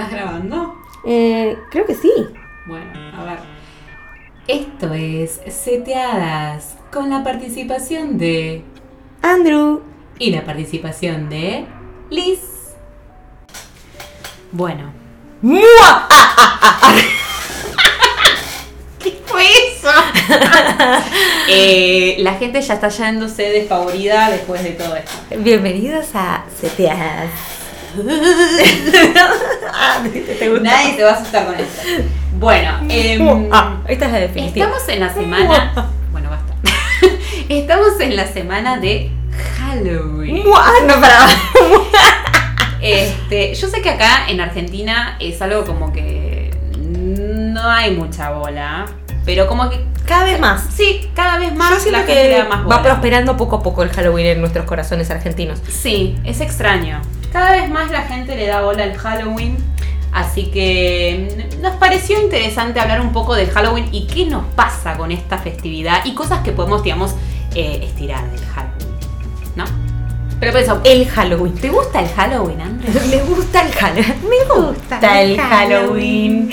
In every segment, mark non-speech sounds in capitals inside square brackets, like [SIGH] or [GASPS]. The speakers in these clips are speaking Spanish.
¿Estás grabando? Eh, creo que sí. Bueno, a ver. Esto es Seteadas con la participación de. Andrew. y la participación de. Liz. Bueno. ¡Mua! [LAUGHS] ¿Qué fue eso? [LAUGHS] Eh, la gente ya está yéndose despavorida después de todo esto. Bienvenidos a Seteadas. [LAUGHS] Ah, ¿Te gusta? Nadie te va a asustar con esto. Bueno, em, Ah, esta es la definitiva. Estamos en la semana. Bueno, basta. [LAUGHS] Estamos en la semana de Halloween. ¡Mua! No para. [LAUGHS] Este, yo sé que acá en Argentina es algo como que no hay mucha bola, pero como que Cada vez más. sí, cada vez Yo más siento la gente que da más bola. va prosperando poco a poco el Halloween en nuestros corazones argentinos. Sí, es extraño. Cada vez más la gente le da bola al Halloween. Así que mm, nos pareció interesante hablar un poco del Halloween y qué nos pasa con esta festividad y cosas que podemos, digamos, eh, estirar del Halloween. ¿No? Pero por eso, El Halloween. ¿te gusta el Halloween, Andrés? [LAUGHS] Me gusta el Halloween. [LAUGHS] Me gusta el Halloween.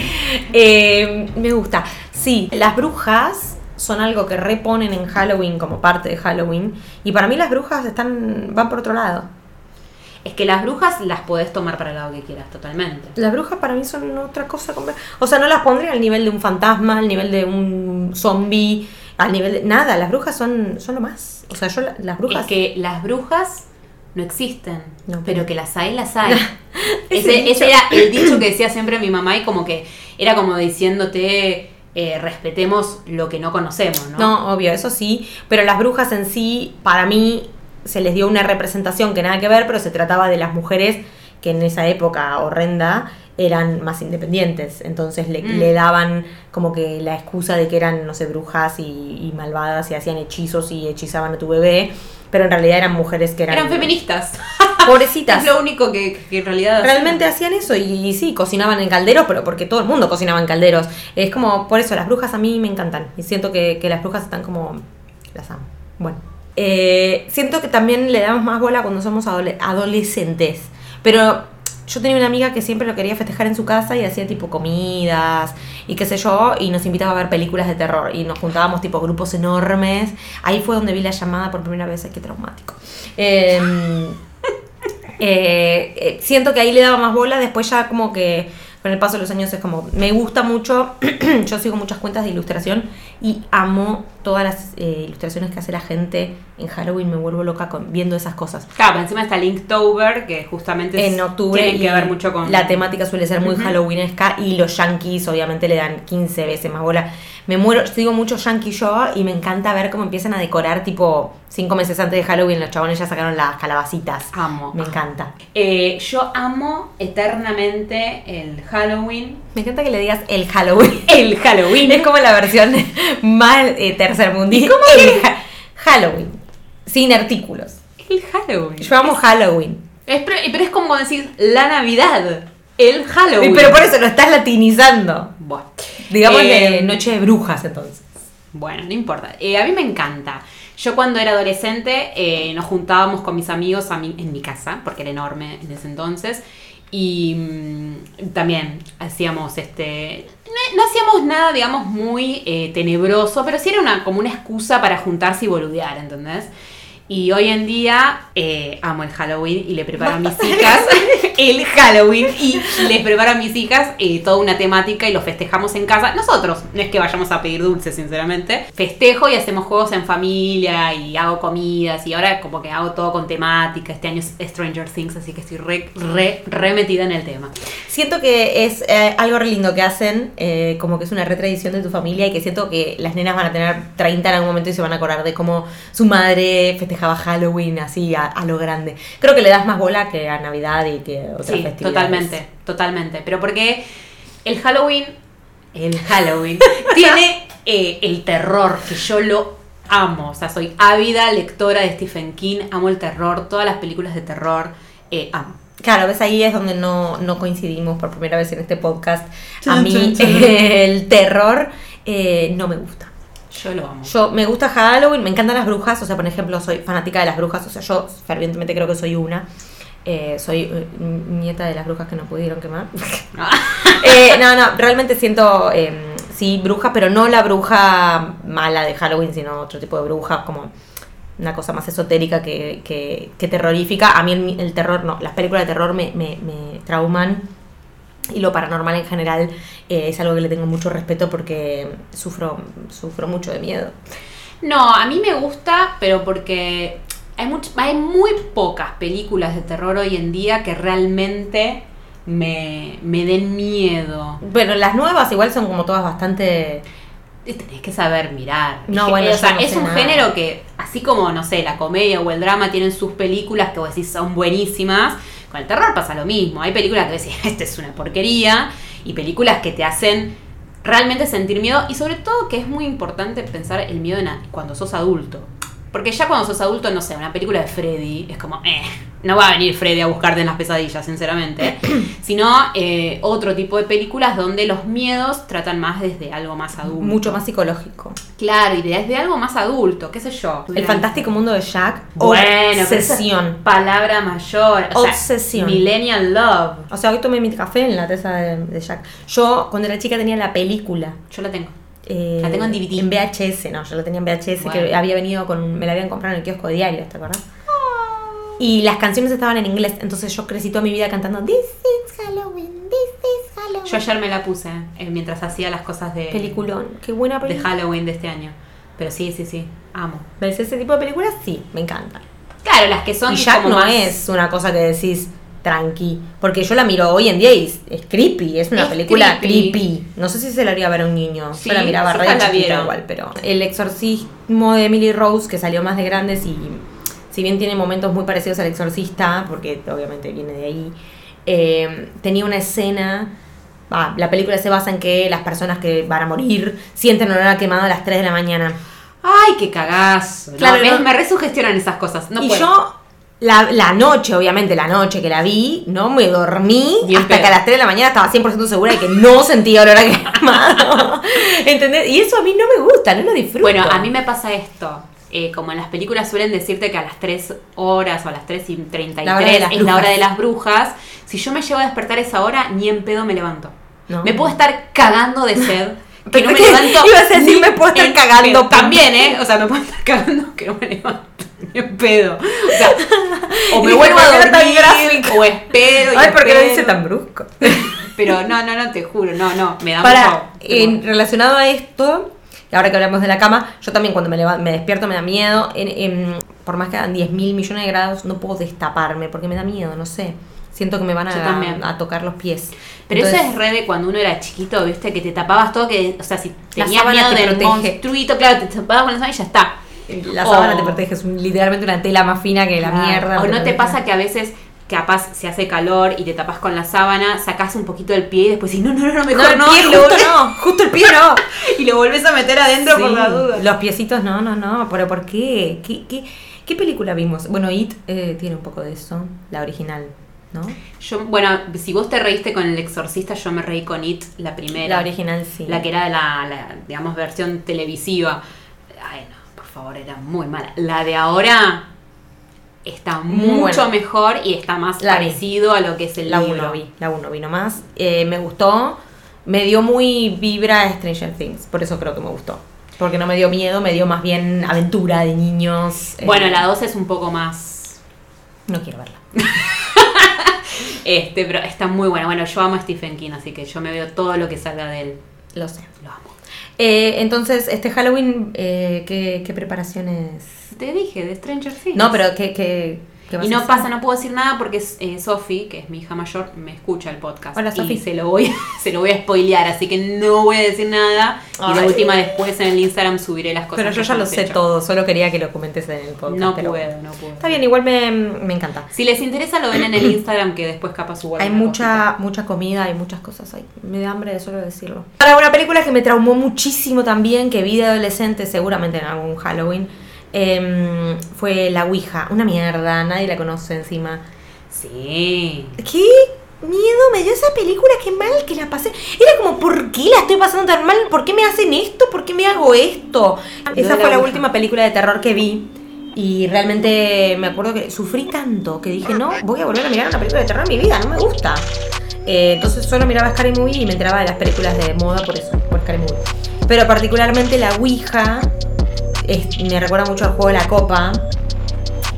Eh, me gusta. Sí, las brujas son algo que reponen en Halloween como parte de Halloween. Y para mí las brujas están van por otro lado. Es que las brujas las podés tomar para el lado que quieras, totalmente. Las brujas para mí son otra cosa. O sea, no las pondría al nivel de un fantasma, al nivel de un zombie, al nivel de... Nada, las brujas son, son lo más. O sea, yo la- las brujas... Es que las brujas no existen, No, pero que las hay, las hay. [LAUGHS] Ese ese era el dicho que decía siempre mi mamá y como que era como diciéndote eh, respetemos lo que no conocemos, ¿no? No, obvio, eso sí, pero las brujas en sí, para mí, se les dio una representación que nada que ver, pero se trataba de las mujeres que en esa época horrenda eran más independientes, entonces le, Mm. le daban como que la excusa de que eran, no sé, brujas y, y malvadas y hacían hechizos y hechizaban a tu bebé, pero en realidad eran mujeres que eran... Eran feministas. Pobrecitas. [LAUGHS] es lo único que, que en realidad hacían. Realmente hacían eso y, y sí, cocinaban en calderos, pero porque todo el mundo cocinaba en calderos. Es como, por eso, las brujas a mí me encantan. Y siento que, que las brujas están como... Las amo. Bueno. Eh, siento que también le damos más bola cuando somos adole- adolescentes. Pero yo tenía una amiga que siempre lo quería festejar en su casa y hacía tipo comidas y qué sé yo, y nos invitaba a ver películas de terror. Y nos juntábamos tipo grupos enormes. Ahí fue donde vi la llamada por primera vez. Ay, qué traumático. Em, [LAUGHS] eh, eh, siento que ahí le daba más bola, después ya como que con el paso de los años es como, me gusta mucho, [CLEARS THROAT] yo sigo muchas cuentas de ilustración y amo todas las eh, ilustraciones que hace la gente en Halloween, me vuelvo loca con, viendo esas cosas. Claro, encima está Linktober, que justamente En octubre tiene que ver mucho con... la temática suele ser muy Ujú. halloweenesca y los yankees obviamente le dan 15 veces más bola. Me muero, sigo mucho yankee yo y me encanta ver cómo empiezan a decorar tipo cinco meses antes de Halloween los chabones ya sacaron las calabacitas. Amo. Me encanta. Eh, yo amo eternamente el Halloween. Me encanta que le digas el Halloween. El Halloween. Es como la versión más eh, tercermundista. El ha- Halloween. Sin artículos. El Halloween. Yo amo Halloween. Es, pero es como decir la Navidad. El Halloween. Pero por eso lo estás latinizando. Buah. Digamos Eh, de Noche de Brujas, entonces. Bueno, no importa. Eh, a mí me encanta. Yo cuando era adolescente eh, nos juntábamos con mis amigos a mi- en mi casa, porque era enorme en ese entonces. Y mm, también hacíamos este. No, no hacíamos nada, digamos, muy eh, tenebroso, pero sí era una, como una excusa para juntarse y boludear, ¿entendés? Y hoy en día eh, amo el Halloween y le preparo a mis hijas [LAUGHS] [LAUGHS] el Halloween y les preparo a mis hijas eh, toda una temática y lo festejamos en casa. Nosotros, no es que vayamos a pedir dulces, sinceramente. Festejo y hacemos juegos en familia y hago comidas y ahora como que hago todo con temática. Este año es Stranger Things, así que estoy re, re, re metida en el tema. Siento que es eh, algo re lindo que hacen, como que es una retradición de tu familia y que siento que las nenas van a tener 30 en algún momento y se van a acordar de cómo su madre festejaba Halloween así a, a lo grande. Creo que le das más bola que a Navidad y que otras Sí, festividades. totalmente, totalmente. Pero porque el Halloween, el Halloween, [LAUGHS] tiene eh, el terror, que yo lo amo. O sea, soy ávida lectora de Stephen King, amo el terror, todas las películas de terror, eh, amo. Claro, ves ahí es donde no, no coincidimos por primera vez en este podcast. A mí [LAUGHS] el terror eh, no me gusta. Yo lo amo. Yo me gusta Halloween, me encantan las brujas, o sea, por ejemplo, soy fanática de las brujas, o sea, yo fervientemente creo que soy una. Eh, soy eh, nieta de las brujas que no pudieron quemar. [LAUGHS] Eh, no, no, realmente siento, eh, sí, bruja, pero no la bruja mala de Halloween, sino otro tipo de bruja, como una cosa más esotérica que, que- que terrorífica. A mí el, el terror, no, las películas de terror me, me- me trauman. Y lo paranormal en general eh, es algo que le tengo mucho respeto porque sufro, sufro mucho de miedo. No, a mí me gusta, pero porque hay, much- hay muy pocas películas de terror hoy en día que realmente me, me den miedo. Bueno, las nuevas igual son como todas bastante... Tenés que saber mirar. No, Es- bueno, o sea, no es un nada. género que, así como, no sé, la comedia o el drama tienen sus películas que vos decís son buenísimas, con el terror pasa lo mismo. Hay películas que decís, [LAUGHS] esta es una porquería, y películas que te hacen realmente sentir miedo, y sobre todo que es muy importante pensar el miedo en cuando sos adulto. Porque ya cuando sos adulto, no sé, una película de Freddy es como, eh, no va a venir Freddy a buscarte en las pesadillas, sinceramente. [CLEARS THROAT] Sino eh, otro tipo de películas donde los miedos tratan más desde algo más adulto. Mucho más psicológico. Claro, y desde algo más adulto, qué sé yo. El fantástico mundo de Jack. Bueno, esa es Obsesión. Palabra mayor. O sea, Obsesión. Millennial Love. O sea, hoy tomé mi café en la taza de, de Jack. Yo, cuando era chica, tenía la película. Yo la tengo. Eh, La tengo en DVD. En VHS, no, yo la tenía en VHS que había venido con. Me la habían comprado en el kiosco diario, ¿te acuerdas? Y las canciones estaban en inglés, entonces yo crecí toda mi vida cantando This is Halloween, this is Halloween. Yo ayer me la puse eh, mientras hacía las cosas de, Peliculón, qué buena de película. Halloween de este año. Pero sí, sí, sí. Amo. ¿Ves ese tipo de películas? Sí, me encantan. Claro, las que son y Jack como no más- es una cosa que decís tranqui, porque yo la miro hoy en día y es, es creepy, es una Es película creepy. creepy. No sé si se la haría a ver a un niño, Sí, yo la miraba re la chiquita igual, pero el exorcismo de Emily Rose que salió más de grandes y si bien tiene momentos muy parecidos al exorcista, porque obviamente viene de ahí, eh, tenía una escena la película se basa en que las personas que van a morir sienten olor a quemado a las 3 de la mañana. Ay, qué cagazo. No, Claro, me, no. me resugestionan esas cosas. No y puedo. yo, la, la noche, obviamente, la noche que la vi, no me dormí Bien hasta pedo. que a las 3 de la mañana estaba 100% segura de que no sentía olor a quemado. [LAUGHS] ¿Entendés? Y eso a mí no me gusta, no lo disfruto. Bueno, a mí me pasa esto. Eh, como en las películas suelen decirte que a las 3 horas o a las 3 y 33 La es la hora de las brujas, si yo me llevo a despertar esa hora, ni en pedo me levanto. No. Me puedo estar cagando de sed. [LAUGHS] Que no me [LAUGHS] levanto. ibas a decir, me puedo estar cagando, pedo. También, ¿eh? O sea, me puedo estar cagando que no me levanto. Ni en pedo. O sea, [LAUGHS] o me vuelvo a ¿por qué era tan dormir, gráfico? o espero. Ay, ¿por qué lo dice tan brusco? [LAUGHS] Pero no, no, no, te juro, no, no. Me da Para, en, relacionado a esto, y ahora que hablamos de la cama, yo también cuando me, leva- me despierto me da miedo. En- en- por más que hagan 10 mil millones de grados, no puedo destaparme porque me da miedo, no sé. Siento que me van a, a tocar los pies. Pero Entonces, eso es re de cuando uno era chiquito, viste, que te tapabas todo, que, o sea, si tenías miedo te del protege. monstruito, claro, te tapabas con la sábana y ya está. La O- sábana te protege, es literalmente una tela más fina que la Claro. mierda. O no te pasa que a veces capaz se hace calor y te tapas con la sábana, sacás un poquito del pie y después dices, no, no, no, no, No, mejor el no, pie lo justo no, justo el pie no. [LAUGHS] y lo volvés a meter adentro por la duda. Los piecitos, no, no, no. ¿Pero por qué? ¿Qué, qué, qué película vimos? Bueno, It eh, tiene un poco de eso, la original, ¿no? Yo, bueno, si vos te reíste con El Exorcista, yo me reí con It, la primera. La original sí. La que era la, la, digamos, versión televisiva. Ay, no, por favor, era muy mala. La de ahora está mucho mejor y está más La vi. parecido a lo que es el La libro. 1 vi, la 1 vi nomás. Eh, me gustó, me dio muy vibra a Stranger Things, por eso creo que me gustó. Porque no me dio miedo, me dio más bien aventura de niños. eh, Bueno, la 2 es un poco más... No quiero verla. [LAUGHS] Este, pero está muy buena. Bueno, yo amo a Stephen King, así que yo me veo todo lo que salga de él. Lo sé. Lo amo. Eh, entonces, este Halloween, eh, ¿qué, qué preparaciones? Te dije, de Stranger Things. No, pero ¿qué, qué, Y no pasa, no puedo decir nada porque eh, Sofi, que es mi hija mayor, me escucha el podcast. Hola, Sofi. Y se lo, voy, [LAUGHS] se lo voy a spoilear, así que no voy a decir nada. Y Ay. última después en el Instagram subiré las cosas. Pero yo ya lo sé hecho. todo, solo quería que lo comentes en el podcast. No pero- puedo, no puedo. Está bien, igual me, me encanta. Si les interesa lo ven en el [CLEARS THROAT] Instagram que después capaz subo Hay mucha, mucha comida, hay muchas cosas. Hay, me da hambre de solo decirlo. Para una película que me traumó muchísimo también, que vi de adolescente, seguramente en algún Halloween, em, fue La Ouija. Una mierda, nadie la conoce encima. Sí. ¿Qué miedo me dio esa película? Qué mal que la pasé. Era como, ¿por qué la estoy pasando tan mal? ¿Por qué me hacen esto? ¿Por qué me hago esto? Yo Esa fue La última película de terror que vi. Y realmente me acuerdo que sufrí tanto que dije, no, voy a volver a mirar una película de terror en mi vida, no me gusta. Eh, entonces solo miraba Scary Movie y me enteraba de las películas de moda por eso, por Scary Movie. Pero particularmente la Ouija es- me recuerda mucho al juego de la copa.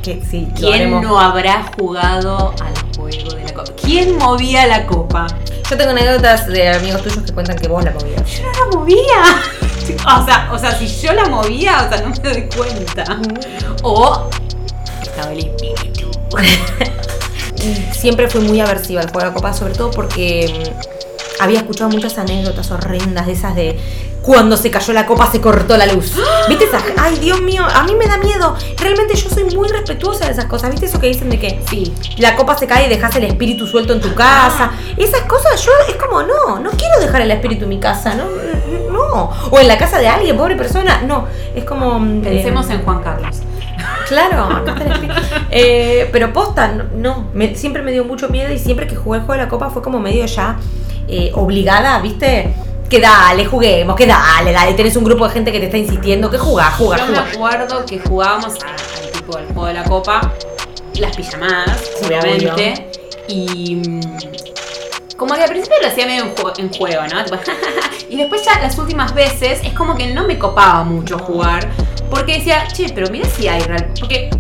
Que sí, ¿Quién no habrá jugado al juego de la copa? ¿Quién movía la copa? Yo tengo anécdotas de amigos tuyos que cuentan que vos la movías. Yo no la movía. [LAUGHS] O sea, o sea, si yo la movía, o sea, no me doy cuenta. O estaba el espíritu. [LAUGHS] Siempre fui muy aversiva al juego de la copa, sobre todo porque mm, había escuchado muchas anécdotas horrendas de esas de cuando se cayó la copa se cortó la luz. [GASPS] ¿Viste esas? Ay, Dios mío, a mí me da miedo. Realmente yo soy muy respetuosa de esas cosas. ¿Viste eso que dicen de que Sí. la copa se cae y dejas el espíritu suelto en tu casa? Esas cosas yo es como, no, no quiero dejar el espíritu en mi casa, no, no. O en la casa de alguien, pobre persona, no. Es como... mm, Pensemos eh, en Juan Carlos. [LAUGHS] Claro, espíritu. Eh, pero posta, no, no, me- siempre me dio mucho miedo y siempre que jugué el juego de la copa fue como medio ya eh, obligada, ¿viste? Que dale, juguemos, que dale, dale, tenés un grupo de gente que te está insistiendo, que jugá, jugá, Yo me acuerdo que jugábamos a- al tipo del juego de la copa, las pijamadas, Sí, obviamente. Y mm, como que al principio lo hacía medio en, jue- en juego, ¿no? Tipo, [LAUGHS] y después ya las últimas veces es como que no me copaba mucho jugar. Porque decía, che, pero mira si hay real. Porque.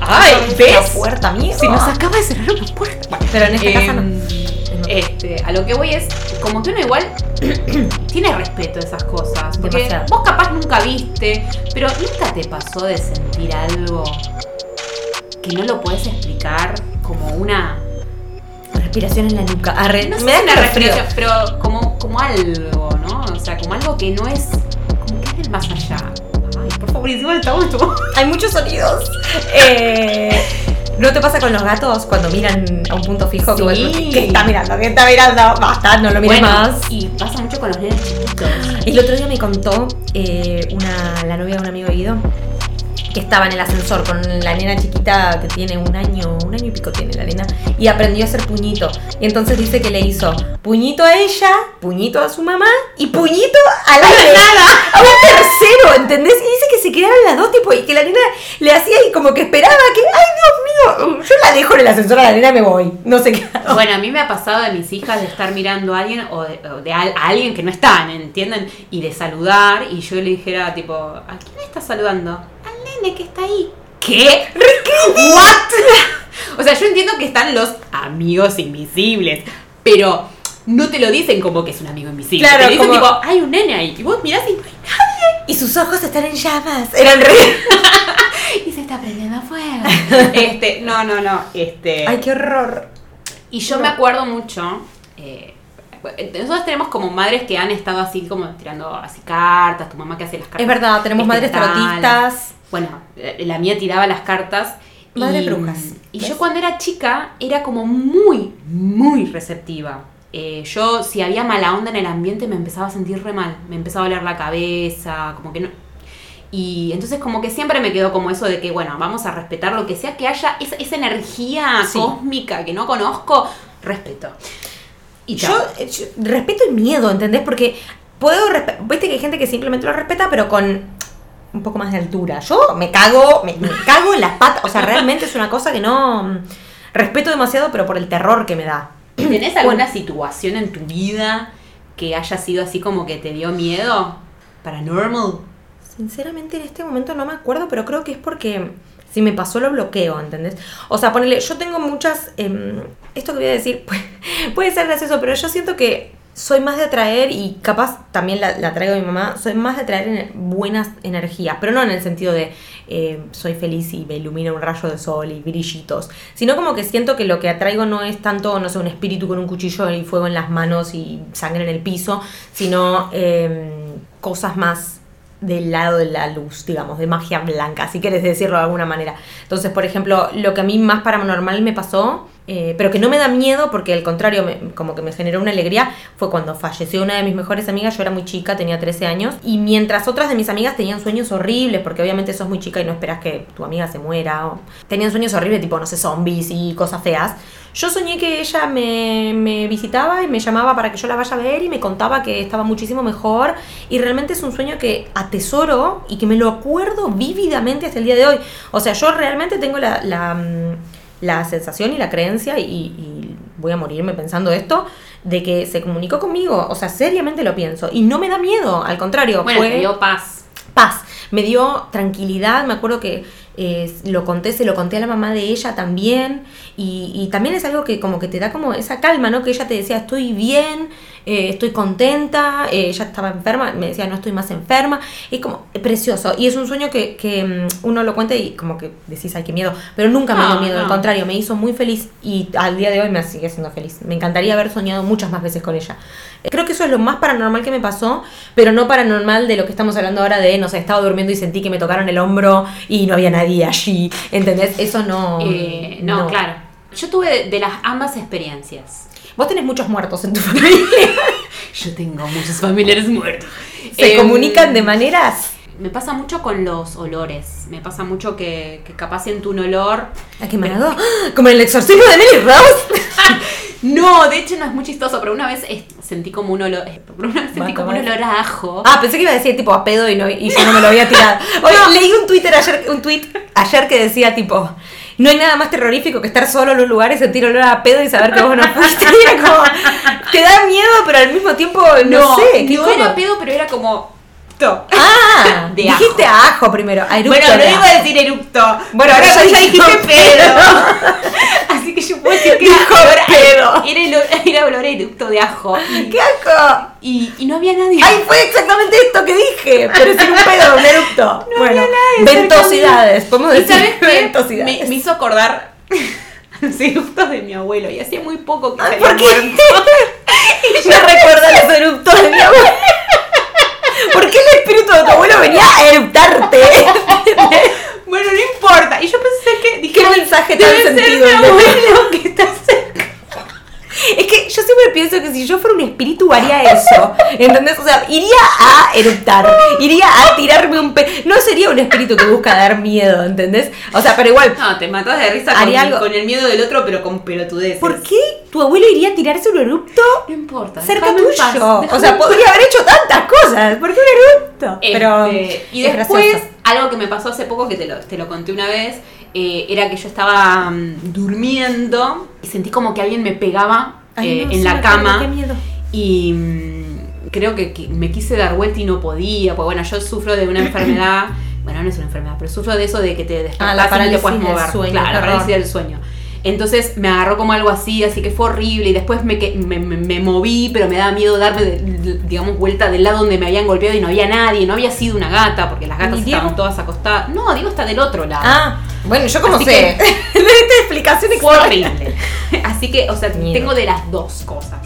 Ay, La ¿ves? puerta, amigo. Se nos acaba de cerrar una puerta. Bueno, Pero en esta casa no. em, Este, a lo que voy es, como que uno igual [CLEARS THROAT] tiene respeto a esas cosas. Porque Demasiado. vos capaz nunca viste, pero nunca te pasó de sentir algo que no lo puedes explicar como una. Respiración en la nuca. Arre, No sé me da una respiración, pero como, como algo, ¿no? O sea, como algo que no es. como que es del más allá. Ay, por favor, encima mucho. Hay muchos sonidos. Eh, [LAUGHS] ¿No te pasa con los gatos cuando miran a un punto fijo? Que Sí. vos- ¿Qué está mirando? ¿Qué está mirando? Basta, no lo mires Bueno, más. Y pasa mucho con los nenes chiquitos. El otro día me contó eh, una, la novia de un amigo de Guido que estaba en el ascensor con la nena chiquita que tiene un año, un año y pico tiene la nena, y aprendió a hacer puñito. Y entonces dice que le hizo puñito a ella, puñito a su mamá y puñito a la nada, a un tercero, ¿entendés? Y dice que se quedaron las dos tipo y que la nena le hacía y como que esperaba que, ay Dios mío, yo la dejo en el ascensor a la nena me voy. No sé qué. [LAUGHS] Bueno, a mí me ha pasado de mis hijas de estar mirando a alguien o de, o de al- a alguien que no están, ¿entienden? Y de saludar y yo le dijera tipo, ¿a quién está saludando? Al nene que está ahí. ¿Qué? [LAUGHS] ¿What? [LAUGHS] o sea, yo entiendo que están los amigos invisibles, pero no te lo dicen como que es un amigo invisible. Claro, te dicen como- tipo, hay un nene ahí. Y vos mirás y no hay nadie. Y sus ojos están en llamas. Eran re... [LAUGHS] Y se está prendiendo fuego. este, no, no, no. Este. Ay, qué horror. Y yo me acuerdo mucho, eh, nosotros tenemos como madres que han estado así como tirando así cartas, tu mamá que hace las cartas. Es verdad, tenemos madres tarotistas. Bueno, eh, la mía tiraba las cartas. Madre y, brujas, Y ¿ves? yo cuando era chica era como muy, muy receptiva. Eh, yo, si había mala onda en el ambiente, me empezaba a sentir re mal. Me empezaba a doler la cabeza, como que no. Y entonces como que siempre me quedó como eso de que, bueno, vamos a respetar lo que sea que haya, esa, esa energía Sí. cósmica que no conozco, respeto. Y yo, eh, yo respeto el miedo, ¿entendés? Porque puedo. Viste que hay gente que simplemente lo respeta, pero con un poco más de altura. Yo me cago, me, me cago en las patas. O sea, realmente es una cosa que no. mm, Respeto demasiado, pero por el terror que me da. [CLEARS THROAT] ¿Tenés alguna situación en tu vida que haya sido así como que te dio miedo? Paranormal. Sinceramente en este momento no me acuerdo, pero creo que es porque si me pasó lo bloqueo, ¿entendés? O sea, ponele, yo tengo muchas... em, esto que voy a decir puede, [LAUGHS] puede ser gracioso, pero yo siento que soy más de atraer, y capaz también la, la traigo a mi mamá, soy más de atraer buenas energías, pero no en el sentido de eh, soy feliz y me ilumina un rayo de sol y brillitos, sino como que siento que lo que atraigo no es tanto, no sé, un espíritu con un cuchillo y fuego en las manos y sangre en el piso, sino em, cosas más del lado de la luz, digamos, de magia blanca, si quieres decirlo de alguna manera. Entonces, por ejemplo, lo que a mí más paranormal me pasó eh, pero que no me da miedo porque al contrario, me- como que me generó una alegría, fue cuando falleció una de mis mejores amigas, yo era muy chica, tenía 13 años, y mientras otras de mis amigas tenían sueños horribles, porque obviamente sos muy chica y no esperas que tu amiga se muera, o tenían sueños horribles tipo, no sé, zombies y cosas feas, yo soñé que ella me, me visitaba y me llamaba para que yo la vaya a ver y me contaba que estaba muchísimo mejor. Y realmente es un sueño que atesoro y que me lo acuerdo vívidamente hasta el día de hoy. O sea, yo realmente tengo la, mm, la sensación y la creencia y, y voy a morirme pensando esto de que se comunicó conmigo, o sea, seriamente lo pienso y no me da miedo, al contrario, Bueno, fue te dio paz. paz, me dio tranquilidad, me acuerdo que eh, lo conté, se lo conté a la mamá de ella también, y, y también es algo que como que te da como esa calma, ¿no? Que ella te decía, estoy bien, eh, estoy contenta, eh, ella estaba enferma, me decía, no estoy más enferma, es como precioso, y es un sueño que, que, mm, uno lo cuenta y como que decís, ay, qué miedo, pero nunca me No, dio miedo, al contrario, me hizo muy feliz, y al día de hoy me sigue siendo feliz, me encantaría haber soñado muchas más veces con ella. Eh, Creo que eso es lo más paranormal que me pasó, pero no paranormal de lo que estamos hablando ahora de, no sé, estaba durmiendo y sentí que me tocaron el hombro y no había nadie allí, ¿entendés? Eso no... Eh, no, claro. Yo tuve de, las ambas experiencias. Vos tenés muchos muertos en tu [LAUGHS] familia. Yo tengo muchos familiares muertos. Se Em, comunican de maneras... Me pasa mucho con los olores. Me pasa mucho que, que capaz siento un olor. ¿A manado? ¡Ah! Como en el exorcismo de Emily Rose. [LAUGHS] No, de hecho no es muy chistoso, pero una vez sentí como un olor. una vez sentí como un olor a ajo. Ah, pensé que iba a decir tipo a pedo y, no, y yo no me lo había tirado. [LAUGHS] Oye, leí un Twitter ayer, un tweet ayer que decía tipo, no hay nada más terrorífico que estar solo en un lugar y sentir olor a pedo y saber que vos no fuiste. [LAUGHS] Y era como, te da miedo, pero al mismo tiempo no, sé. ¿qué no era pedo, pero era como. Ah, De dijiste ajo. ajo primero. a eructo Bueno, no iba ajo. a decir eructo. Bueno, ahora ya ya dijiste pedo. [LAUGHS] Así que yo puedo decir que era Dijo pedo. Era, el- era olor a eructo de ajo. Y, [LAUGHS] ¡Qué asco! y, y no había nadie. Ay, fue exactamente esto que dije, pero sin un pedo, un eructo. [LAUGHS] No bueno, había nadie ventosidades, podemos ¿Y decir sabes qué? ventosidades. Me, me hizo acordar los eructos de mi abuelo. Y hacía muy poco que se había muerto. Y yo- recuerda los eructos de mi abuelo. ¿Por qué el espíritu de tu abuelo venía a eruptarte? Bueno, no importa. Y yo pensé que. Dije, ¿Qué "Ay, mensaje tan debe ser sentido mi abuelo que está. Es que yo siempre pienso que si yo fuera un espíritu haría eso. ¿Entendés? O sea, iría a eruptar. Iría a tirarme un pe... No sería un espíritu que busca dar miedo, ¿entendés? O sea, pero igual. No, te matas de risa con, Haría algo- con el miedo del otro, pero con pelotudeces. ¿Por qué tu abuelo iría a tirarse un erupto No importa. cerca paz, tuyo? O sea, podría haber hecho tantas cosas. ¿Por qué un erupto? Pero. Este, y es después. Algo que me pasó hace poco, que te lo, te lo conté una vez, eh, era que yo estaba mm, durmiendo y sentí como que alguien me pegaba Ay, eh, no, en sí, la cama. Qué miedo. Y mm, creo que, que me quise dar vuelta y no podía, porque bueno, yo sufro de una enfermedad, [COUGHS] bueno, no es una enfermedad, pero sufro de eso de que te Ah, la despertás y no te puedes del mover. sueño, claro, la parálisis del sueño. Entonces me agarró como algo así, así que fue horrible y después me, me, me- me moví, pero me daba miedo darme, de- digamos, vuelta del lado donde me habían golpeado y no había nadie, no había sido una gata, porque las gatas estaban todas acostadas. No, Diego está del otro lado. Ah, bueno, yo como Así sé. que- [LAUGHS] Esta explicación fue extraña. horrible. Así que, o sea, Miedo. tengo de las dos cosas.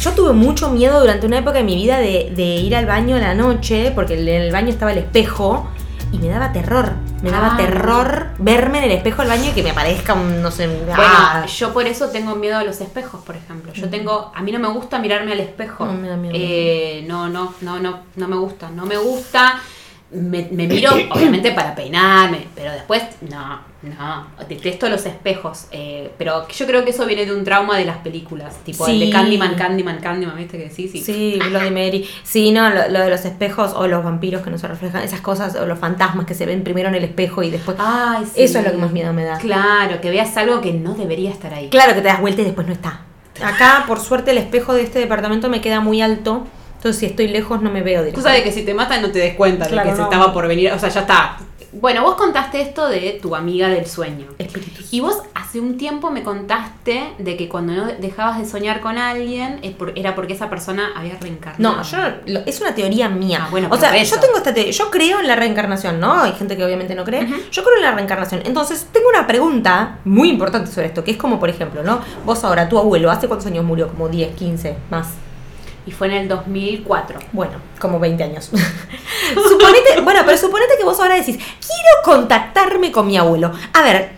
Yo tuve mucho miedo durante una época de mi vida de, de ir al baño a la noche, porque en el baño estaba el espejo, y me daba terror. Me daba Ah, terror verme en el espejo del baño y que me aparezca un, no sé, Bueno, ah. yo por eso tengo miedo a los espejos, por ejemplo. Yo tengo, a mí no me gusta mirarme al espejo. No, me da miedo. Eh, no, no, no, no, no me gusta. No me gusta. Me, me miro, [COUGHS] obviamente, para peinarme, pero después, no, no. Detesto los espejos. eh, pero yo creo que eso viene de un trauma de las películas, tipo el de Sí. Candyman, Candyman, Candyman, ¿viste que sí? Sí. Sí, Bloody Mary. Sí, no, lo, lo de los espejos o los vampiros que no se reflejan, esas cosas, o los fantasmas que se ven primero en el espejo y después. Ay, sí. Eso es lo que más miedo me da. Claro, que veas algo que no debería estar ahí. Claro que te das vuelta y después no está. Acá, por suerte, el espejo de este departamento me queda muy alto. Si estoy lejos, no me veo directamente. de que si te matan no te des cuenta Claro, de que se estaba por venir, o sea, ya está. Bueno, vos contaste esto de tu amiga del sueño. Espíritus. Y vos hace un tiempo me contaste de que cuando no dejabas de soñar con alguien era porque esa persona había reencarnado. No, yo no- es una teoría mía. Ah, bueno, o sea, eso. yo tengo esta teoría. Yo creo en la reencarnación, ¿no? Hay gente que obviamente no cree. Yo creo en la reencarnación. Entonces, tengo una pregunta muy importante sobre esto, que es como, por ejemplo, ¿no? Vos ahora, tu abuelo, ¿hace cuántos años murió? Como 10, 15, más. Y fue en el 2004. Bueno, como 20 años. [LAUGHS] suponete, bueno, pero suponete que vos ahora decís, quiero contactarme con mi abuelo. A ver,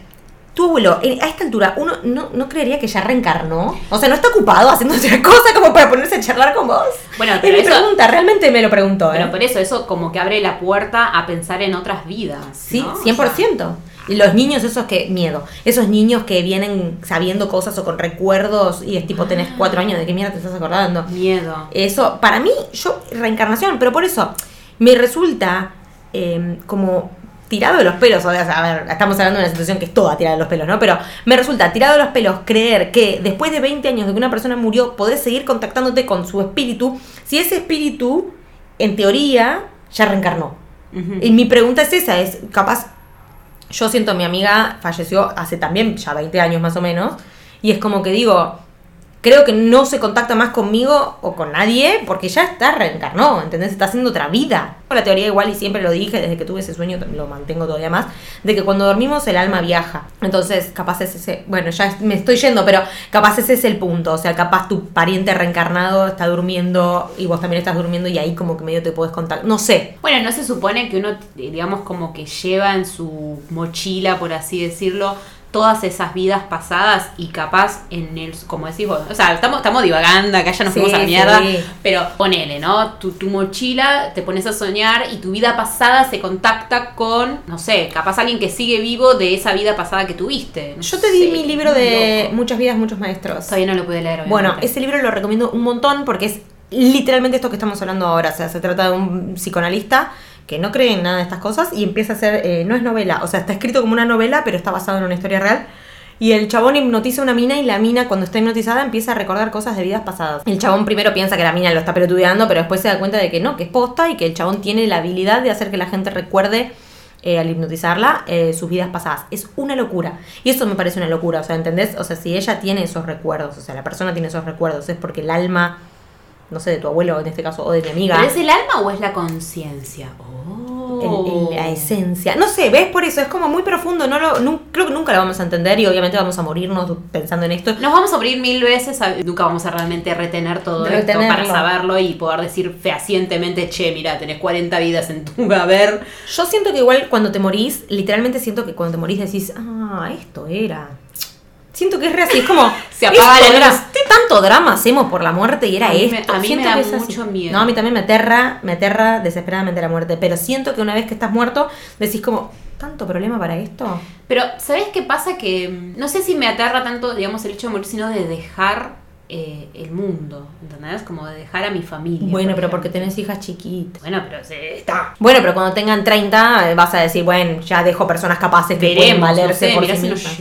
tu abuelo, eh, a esta altura, uno no, no creería que ya reencarnó. O sea, no está ocupado haciendo otra cosa como para ponerse a charlar con vos. Bueno, pero me eso- pregunta, realmente me lo preguntó, ¿eh? Pero por eso, eso como que abre la puerta a pensar en otras vidas. Sí, ¿no? O 100%. Los niños esos que, miedo, esos niños que vienen sabiendo cosas o con recuerdos y es tipo, tenés cuatro años, ¿de qué mierda te estás acordando? miedo. Eso, para mí, yo, reencarnación, pero por eso, me resulta eh, como tirado de los pelos, o sea, a ver, estamos hablando de una situación que es toda tirada de los pelos, ¿no? Pero me resulta tirado de los pelos creer que después de 20 años de que una persona murió, podés seguir contactándote con su espíritu, si ese espíritu, en teoría, ya reencarnó. Y mi pregunta es esa, es capaz, yo siento mi amiga falleció hace también ya 20 años más o menos, y es como que digo, creo que no se contacta más conmigo o con nadie porque ya está reencarnó, ¿entendés? Está haciendo otra vida. La teoría igual, y siempre lo dije desde que tuve ese sueño, lo mantengo todavía más, de que cuando dormimos el alma viaja. Entonces, capaz es ese, bueno, ya me estoy yendo, pero capaz ese es el punto. O sea, capaz tu pariente reencarnado está durmiendo y vos también estás durmiendo y ahí como que medio te podés contactar. No sé, Bueno, no se supone que uno, digamos, como que lleva en su mochila, por así decirlo, todas esas vidas pasadas y capaz en el, como decís vos, o sea, estamos, estamos divagando, acá ya nos Sí, fuimos a la mierda, sí. pero ponele, ¿no? Tu, tu mochila, te pones a soñar y tu vida pasada se contacta con, no sé, capaz alguien que sigue vivo de esa vida pasada que tuviste. No Yo te di mi libro de loco. Muchas vidas, muchos maestros. Todavía no lo pude leer. Bueno, obviamente. ese libro lo recomiendo un montón porque es literalmente esto que estamos hablando ahora. O sea, se trata de un psicoanalista que no cree en nada de estas cosas y empieza a hacer, eh, no es novela, o sea, está escrito como una novela, pero está basado en una historia real. Y el chabón hipnotiza a una mina y la mina cuando está hipnotizada empieza a recordar cosas de vidas pasadas. El chabón primero piensa que la mina lo está pelotudeando, pero después se da cuenta de que no, que es posta y que el chabón tiene la habilidad de hacer que la gente recuerde eh, al hipnotizarla eh, sus vidas pasadas. Es una locura. Y eso me parece una locura, o sea, ¿entendés? O sea, si ella tiene esos recuerdos, o sea, la persona tiene esos recuerdos, es porque el alma, no sé, de tu abuelo en este caso, o de mi amiga, ¿Pero es el alma o es la conciencia? Oh. la esencia. No sé, ¿ves? Por eso es como muy profundo, no lo, creo que nunca lo vamos a entender y obviamente vamos a morirnos pensando en esto. Nos vamos a abrir mil veces, nunca vamos a realmente retener todo esto para saberlo y poder decir fehacientemente, che, mira, tenés 40 vidas en tu haber. Yo siento que igual cuando te morís, literalmente siento que cuando te morís decís, ah, esto era. Siento que es re así, es como. [LAUGHS] Se apaga esto la luz. Tanto drama hacemos por la muerte y era A mí me- esto. a mí me da así. mucho miedo. No, a mí también me aterra, me aterra desesperadamente la muerte. Pero siento que una vez que estás muerto, decís como, ¿tanto problema para esto? Pero, ¿sabes qué pasa? Que mm, no sé si me aterra tanto, digamos, el hecho de morir, sino de dejar eh, el mundo, ¿entendés? Como de dejar a mi familia. Bueno, por pero porque tenés hijas chiquitas. Bueno, pero se está. Bueno, pero cuando tengan 30 eh, vas a decir, bueno, ya dejo personas capaces que pueden no valerse sé, por sí si mismas.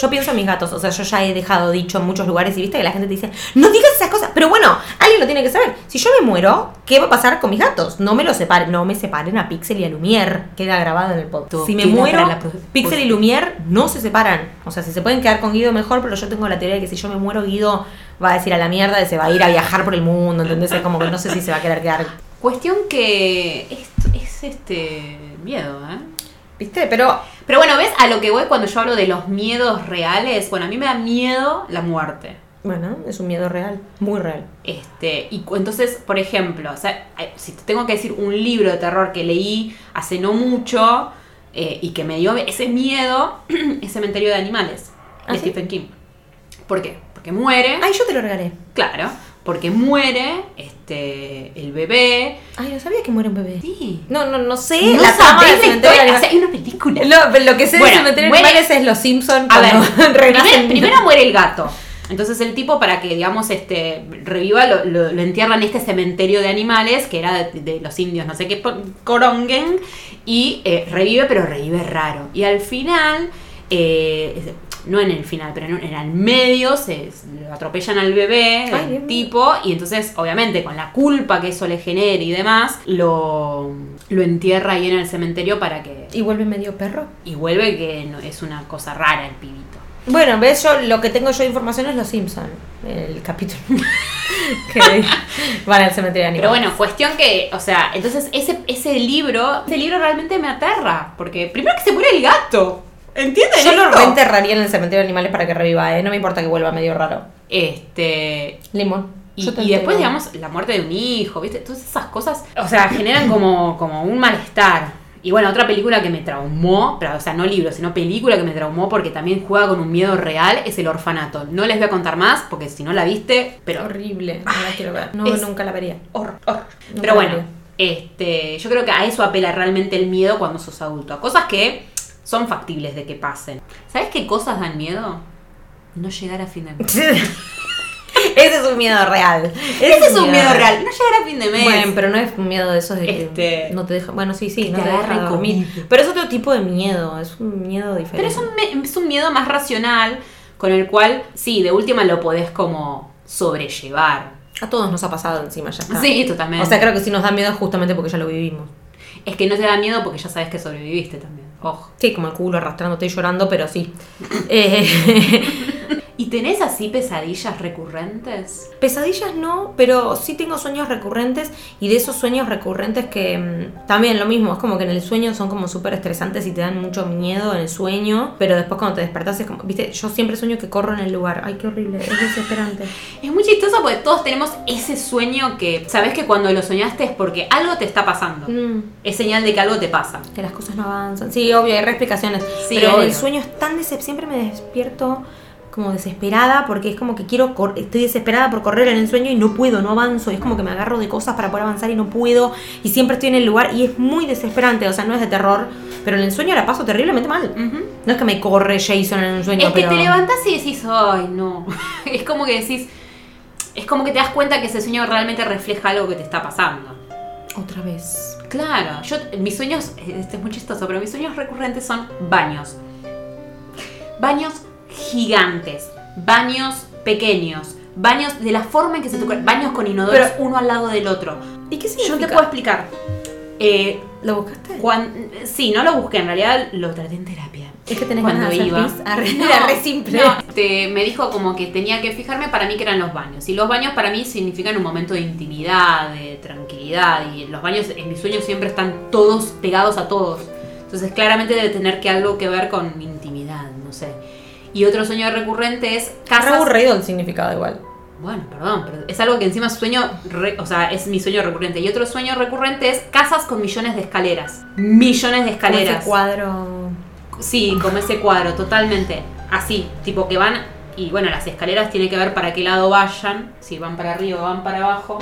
Yo pienso en mis gatos, o sea, yo ya he dejado dicho en muchos lugares y viste que la gente te dice, no digas esas cosas, pero bueno, alguien lo tiene que saber. Si yo me muero, ¿qué va a pasar con mis gatos? No me lo separen, no me separen a Pixel y a Lumière, queda grabado en el podcast. Si me muero, la Pixel y Lumière no se separan. O sea, si se pueden quedar con Guido mejor, pero yo tengo la teoría de que si yo me muero, Guido va a decir a la mierda y se va a ir a viajar por el mundo, ¿entendés? Es como que no sé si se va a querer quedar. Cuestión que es, es este miedo, ¿eh? ¿Viste? Pero Pero bueno, ¿ves? A lo que voy cuando yo hablo de los miedos reales, bueno, a mí me da miedo la muerte. bueno, es un miedo real, muy real. Este, y entonces, por ejemplo, o sea, eh, si te tengo que decir un libro de terror que leí hace no mucho eh, y que me dio ese miedo, [CLEARS THROAT] es Cementerio de Animales, ¿Ah, de sí? Stephen King. ¿Por qué? Porque muere, Ay, yo te lo regalé. claro, porque muere este, el bebé. Ay, no sabía que muere un bebé. Sí. No, no, no sé. No la del cementerio de o sea, hay una película. Lo que sé Bueno, del cementerio de muere- animales es los Simpsons A ver, [LAUGHS] primero muere el gato. Entonces el tipo para que, digamos, este reviva, lo, lo, lo entierran en este cementerio de animales, que era de, de los indios, no sé qué, Corongen, y eh, revive, pero revive raro. Y al final, eh, no en el final, pero en, en el medio, se, se- lo atropellan al bebé, Ay, el tipo, y entonces, obviamente, con la culpa que eso le genere y demás, lo, lo entierra ahí en el cementerio para que... Y vuelve medio perro. Y vuelve que no, es una cosa rara el pibito. Bueno, ves, yo lo que tengo yo de información es los Simpsons. El capítulo [LAUGHS] que van al cementerio de animales. Pero bueno, cuestión que, o sea, entonces ese, ese libro, ese libro realmente me aterra, porque primero que se muere el gato, ¿entienden? yo lo esto? reenterraría en el cementerio de animales para que reviva, ¿eh? No me importa que vuelva medio raro. Este, Limón. y, después, digamos, la muerte de un hijo, ¿viste? Todas esas cosas, o sea, [CLEARS THROAT] generan como, como un malestar. Y bueno, otra película que me traumó, pero, o sea, no libro, sino película que me traumó porque también juega con un miedo real, es El Orfanato. No les voy a contar más porque si no la viste, pero... Horrible, no la quiero ver. No, nunca la vería. Horror, horror. Pero bueno, este, yo creo que a eso apela realmente el miedo cuando sos adulto. A cosas que son factibles de que pasen. ¿Sabes qué cosas dan miedo? No llegar a fin de mes. [LAUGHS] Ese es un miedo real. Ese es un miedo real. No llegar a fin de mes. Bueno, pero no es un miedo de esos de que Este- no te deja. Bueno, sí, sí, no te te, deja dormir. Pero es otro tipo de miedo, es un miedo Pero diferente. es un, me- es un miedo más racional con el cual, sí, de última lo podés como sobrellevar. A todos nos ha pasado encima, ya está. Sí, totalmente. O sea, creo que sí nos da miedo justamente porque ya lo vivimos. Es que no te da miedo porque ya sabes que sobreviviste también. Ojo. Sí, como el culo arrastrándote y llorando, pero sí. Eh, [LAUGHS] ¿Y tenés así pesadillas recurrentes? pesadillas no, pero sí tengo sueños recurrentes y de esos sueños recurrentes que mm, también lo mismo, es como que en el sueño son como súper estresantes y te dan mucho miedo en el sueño, pero después cuando te despertás es como, viste, yo siempre sueño que corro en el lugar. Ay, qué horrible, es desesperante. [LAUGHS] Es muy chistoso porque todos tenemos ese sueño que sabes que cuando lo soñaste es porque algo te está pasando. Mm. Es señal de que algo te pasa. Que las cosas no avanzan. Sí, obvio, hay re explicaciones. Sí, pero obvio. el sueño es tan. Siempre me despierto como desesperada porque es como que quiero. Estoy desesperada por correr en el sueño y no puedo, no avanzo. Es como que me agarro de cosas para poder avanzar y no puedo. Y siempre estoy en el lugar y es muy desesperante. O sea, no es de terror. Pero en el sueño la paso terriblemente mal. No es que me corre Jason en un sueño, Es que pero. te levantás y decís, ay, no. [LAUGHS] es como que decís. Es como que te das cuenta que ese sueño realmente refleja algo que te está pasando. Otra vez. Claro, yo, mis sueños, este es muy chistoso, pero mis sueños recurrentes son baños. Baños gigantes, baños pequeños, baños de la forma en que se te baños con inodoros Pero- uno al lado del otro. ¿Y qué Yo significa? te puedo explicar. Eh, ¿Lo buscaste? cuan- sí, no lo busqué, en realidad lo traté en terapia. Es que tenés Cuando ganas hacer iba. Arre- No, Era re simple. no, te- me dijo como que tenía que fijarme para mí que eran los baños. Y los baños para mí significan un momento de intimidad, de tranquilidad. Y los baños en mis sueños siempre están todos pegados a todos. Entonces claramente debe tener que algo que ver con intimidad, no sé. Y otro sueño recurrente es casas. aburrido el significado igual. Bueno, perdón, pero es algo que encima sueño, re- o sea, es mi sueño recurrente. Y otro sueño recurrente es casas con millones de escaleras. Millones de Como ese escaleras. cuadro. Sí, como ese cuadro, totalmente. Así, tipo que van. Y bueno, las escaleras tienen que ver para qué lado vayan. Si van para arriba o van para abajo,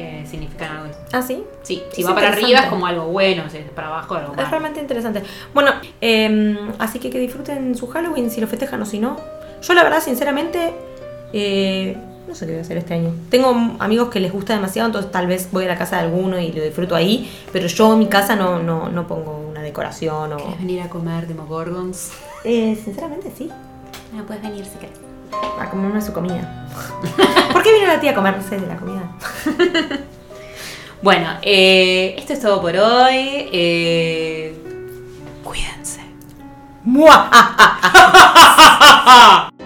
eh, significan algo. ¿Ah, sí? Sí, si Es va para arriba es como algo bueno, si es para abajo algo Es realmente interesante. Bueno, eh, así que que disfruten su Halloween si lo festejan o si no. Yo la verdad, sinceramente, eh, no sé qué voy a hacer este año. Tengo amigos que les gusta demasiado, entonces tal vez voy a la casa de alguno y lo disfruto ahí. Pero yo en mi casa no, no, no pongo una decoración o... ¿Quieres venir a comer Demogorgons? Eh, sinceramente sí. No puedes venir si querés. A comerme su comida. [LAUGHS] ¿Por qué vino la tía a comerse de la comida? [LAUGHS] Bueno, eh, esto es todo por hoy. Eh, cuídense. ¡Mua! [LAUGHS]